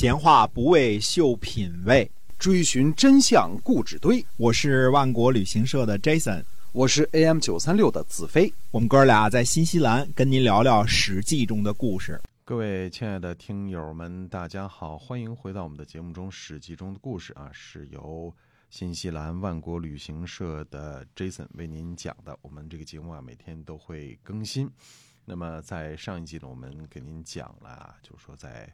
闲话不为秀品味，追寻真相故纸堆。我是万国旅行社的 Jason，我是 AM 九三六的子飞。我们哥俩在新西兰跟您聊聊《史记》中的故事。各位亲爱的听友们，大家好，欢迎回到我们的节目中，《史记》中的故事啊，是由新西兰万国旅行社的 Jason 为您讲的。我们这个节目啊，每天都会更新。那么在上一季呢，我们给您讲了，就是说在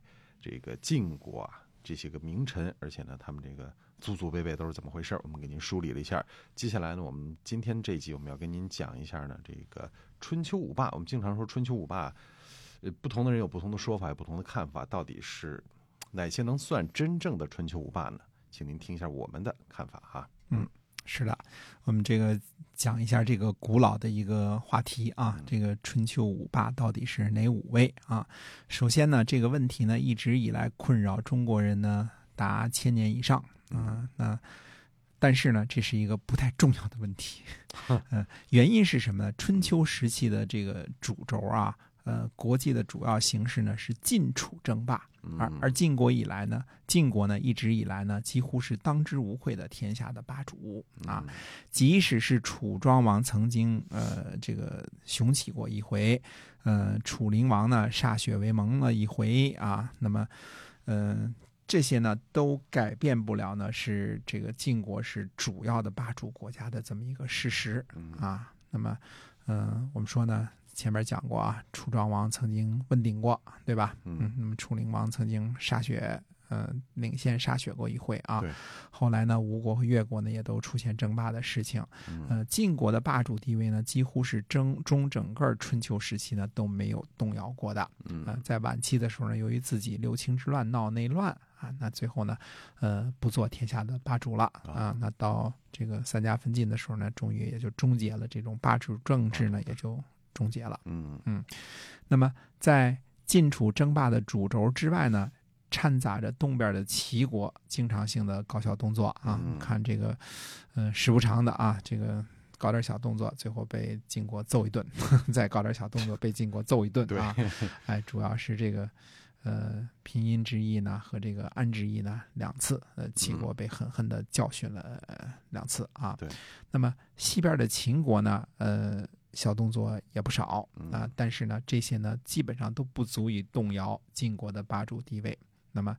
这个晋国啊，这些个名臣，而且呢，他们这个祖祖辈辈都是怎么回事我们给您梳理了一下。接下来呢，我们今天这一集我们要跟您讲一下呢，这个春秋五霸。我们经常说春秋五霸，呃，不同的人有不同的说法，有不同的看法，到底是哪些能算真正的春秋五霸呢？请您听一下我们的看法哈。嗯。是的，我们这个讲一下这个古老的一个话题啊，这个春秋五霸到底是哪五位啊？首先呢，这个问题呢一直以来困扰中国人呢达千年以上啊。那但是呢，这是一个不太重要的问题。嗯，原因是什么呢？春秋时期的这个主轴啊。呃，国际的主要形势呢是晋楚争霸，而而晋国以来呢，晋国呢一直以来呢几乎是当之无愧的天下的霸主啊。即使是楚庄王曾经呃这个雄起过一回，呃楚灵王呢歃血为盟了一回啊，那么呃这些呢都改变不了呢是这个晋国是主要的霸主国家的这么一个事实啊。那么嗯，我们说呢。前面讲过啊，楚庄王曾经问鼎过，对吧？嗯，那么楚灵王曾经歃血，呃，领先歃血过一回啊。后来呢，吴国和越国呢也都出现争霸的事情。呃，晋国的霸主地位呢，几乎是争中整个春秋时期呢都没有动摇过的。嗯，在晚期的时候呢，由于自己六卿之乱闹内乱啊，那最后呢，呃，不做天下的霸主了啊。那到这个三家分晋的时候呢，终于也就终结了这种霸主政治呢，也就。终结了，嗯。嗯，那么在晋楚争霸的主轴之外呢，掺杂着东边的齐国经常性的搞小动作啊，看这个，呃，时不常的啊，这个搞点小动作，最后被晋国揍一顿，再搞点小动作被晋国揍一顿啊，哎，主要是这个，呃，平阴之役呢和这个安之役呢两次，呃，齐国被狠狠的教训了两次啊，对，那么西边的秦国呢，呃。小动作也不少啊，但是呢，这些呢基本上都不足以动摇晋国的霸主地位。那么，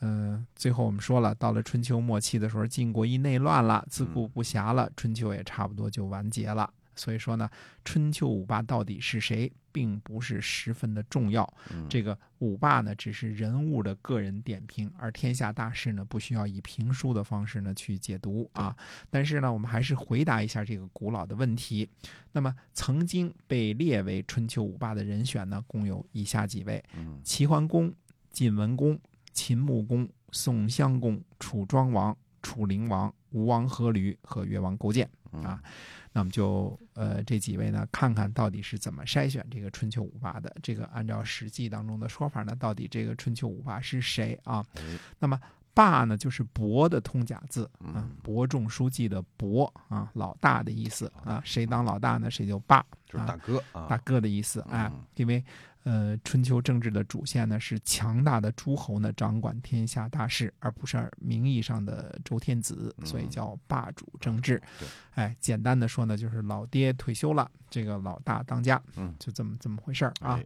嗯，最后我们说了，到了春秋末期的时候，晋国一内乱了，自顾不暇了，春秋也差不多就完结了。所以说呢，春秋五霸到底是谁，并不是十分的重要。这个五霸呢，只是人物的个人点评，而天下大事呢，不需要以评书的方式呢去解读啊。但是呢，我们还是回答一下这个古老的问题。那么，曾经被列为春秋五霸的人选呢，共有以下几位：齐桓公、晋文公、秦穆公、宋襄公、楚庄王、楚灵王、吴王阖闾和越王勾践啊。那么就呃这几位呢，看看到底是怎么筛选这个春秋五霸的。这个按照《史记》当中的说法呢，到底这个春秋五霸是谁啊？那么霸呢，就是伯的通假字啊，伯仲叔季的伯啊，老大的意思啊。谁当老大呢，谁就霸，就是大哥啊，大哥的意思啊。因为呃，春秋政治的主线呢是强大的诸侯呢掌管天下大事，而不是名义上的周天子，所以叫霸主政治。哎，简单的说呢，就是老爹退休了，这个老大当家，嗯，就这么这么回事儿啊。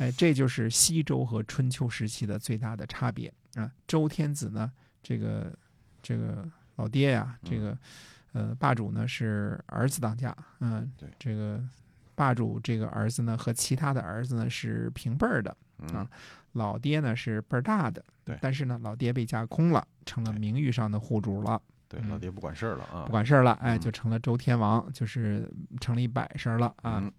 哎，这就是西周和春秋时期的最大的差别啊。周天子呢，这个这个老爹呀，这个呃霸主呢是儿子当家，嗯，对，这个。霸主这个儿子呢，和其他的儿子呢是平辈儿的啊，老爹呢是辈儿大的，对，但是呢，老爹被架空了，成了名誉上的户主了，对，老爹不管事儿了啊，不管事儿了，哎，就成了周天王，就是成了一摆设了啊。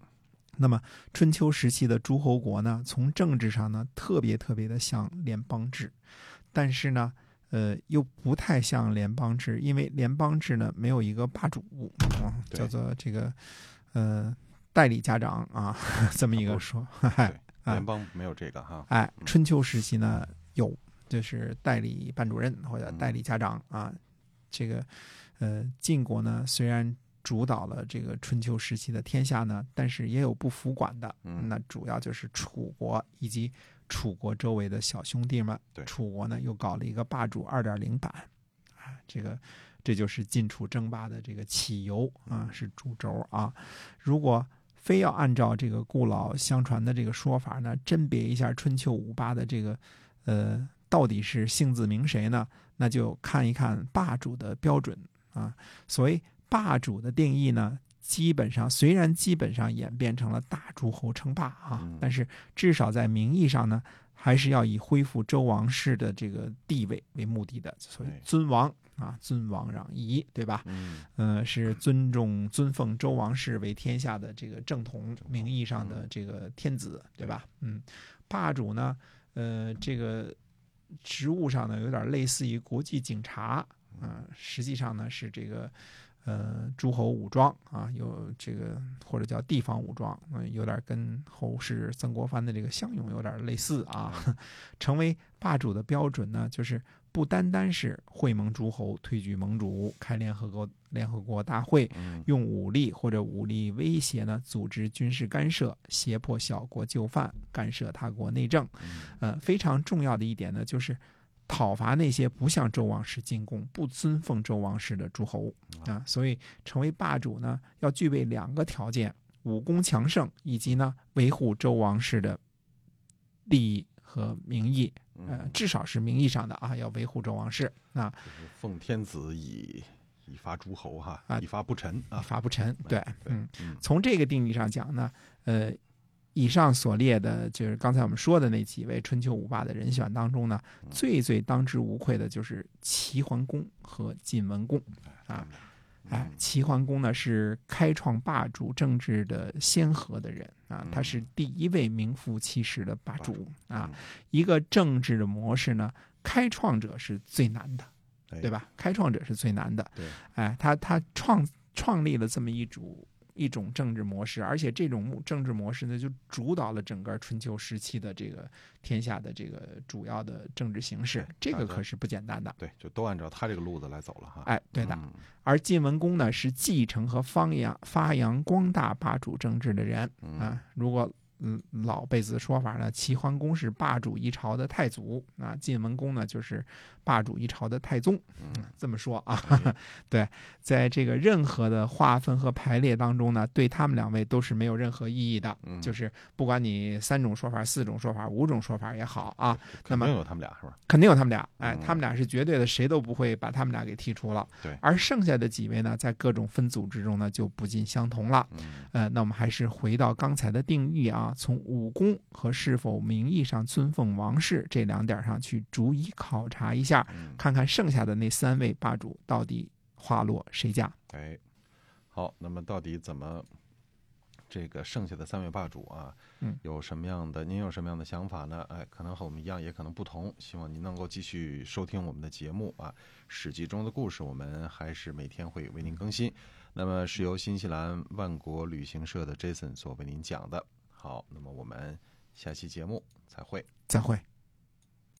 那么春秋时期的诸侯国呢，从政治上呢，特别特别的像联邦制，但是呢，呃，又不太像联邦制，因为联邦制呢没有一个霸主啊，叫做这个，呃。代理家长啊，这么一个说，联邦没有这个哈。哎，春秋时期呢有，就是代理班主任或者代理家长啊。这个呃，晋国呢虽然主导了这个春秋时期的天下呢，但是也有不服管的。那主要就是楚国以及楚国周围的小兄弟们。对楚国呢又搞了一个霸主二点零版，啊，这个这就是晋楚争霸的这个起由啊，是主轴啊。如果非要按照这个故老相传的这个说法呢，甄别一下春秋五霸的这个呃到底是姓字名谁呢？那就看一看霸主的标准啊。所谓霸主的定义呢，基本上虽然基本上演变成了大诸侯称霸啊嗯，但是至少在名义上呢，还是要以恢复周王室的这个地位为目的的，所以尊王啊，尊王攘夷，对吧？嗯呃，是尊重尊奉周王室为天下的这个正统名义上的这个天子，对吧？嗯，霸主呢，呃，这个职务上呢，有点类似于国际警察啊、实际上呢是这个呃诸侯武装啊，有这个或者叫地方武装，嗯、有点跟后世曾国藩的这个项勇有点类似啊。成为霸主的标准呢，就是不单单是会盟诸侯推举盟主、开联合国联合国大会，嗯用武力或者武力威胁呢，组织军事干涉，胁迫小国就范，干涉他国内政。嗯呃，非常重要的一点呢，就是讨伐那些不向周王室进贡、不尊奉周王室的诸侯啊。所以，成为霸主呢，要具备两个条件：武功强盛，以及呢维护周王室的利益和名义。呃，嗯，至少是名义上的啊，要维护周王室啊，就是奉天子以以伐诸侯哈啊，以伐不臣啊，伐不臣。对，嗯。嗯从这个定义上讲呢，呃，以上所列的，就是刚才我们说的那几位春秋五霸的人选当中呢，最最当之无愧的就是齐桓公和晋文公啊。哎，齐桓公呢是开创霸主政治的先河的人啊，他是第一位名副其实的霸主啊。一个政治的模式呢，开创者是最难的，对吧？开创者是最难的。对，哎，他他创创立了这么一主一种政治模式，而且这种政治模式呢，就主导了整个春秋时期的这个天下的这个主要的政治形势这个可是不简单的。对，就都按照他这个路子来走了哈。哎，对的。嗯而晋文公呢，是继承和发扬发扬光大霸主政治的人嗯啊。如果嗯老辈子的说法呢，齐桓公是霸主一朝的太祖啊，晋文公呢就是霸主一朝的太宗。嗯，这么说啊，哎 对，在这个任何的划分和排列当中呢，对他们两位都是没有任何意义的。嗯就是不管你三种说法、四种说法、五种说法也好啊，那么肯定有他们俩是吧？肯定有他们俩，哎嗯，他们俩是绝对的，谁都不会把他们俩给剔除了。对而剩下的几位呢，在各种分组之中呢，就不尽相同了。嗯呃，那我们还是回到刚才的定义啊，从武功和是否名义上尊奉王室这两点上去逐一考察一下，嗯，看看剩下的那三位霸主到底花落谁家。哎，好，那么到底怎么这个剩下的三位霸主啊，嗯有什么样的您有什么样的想法呢？哎，可能和我们一样，也可能不同。希望您能够继续收听我们的节目啊，《史记》中的故事，我们还是每天会为您更新。那么是由新西兰万国旅行社的 Jason 所为您讲的。好，那么我们下期节目再会。再会。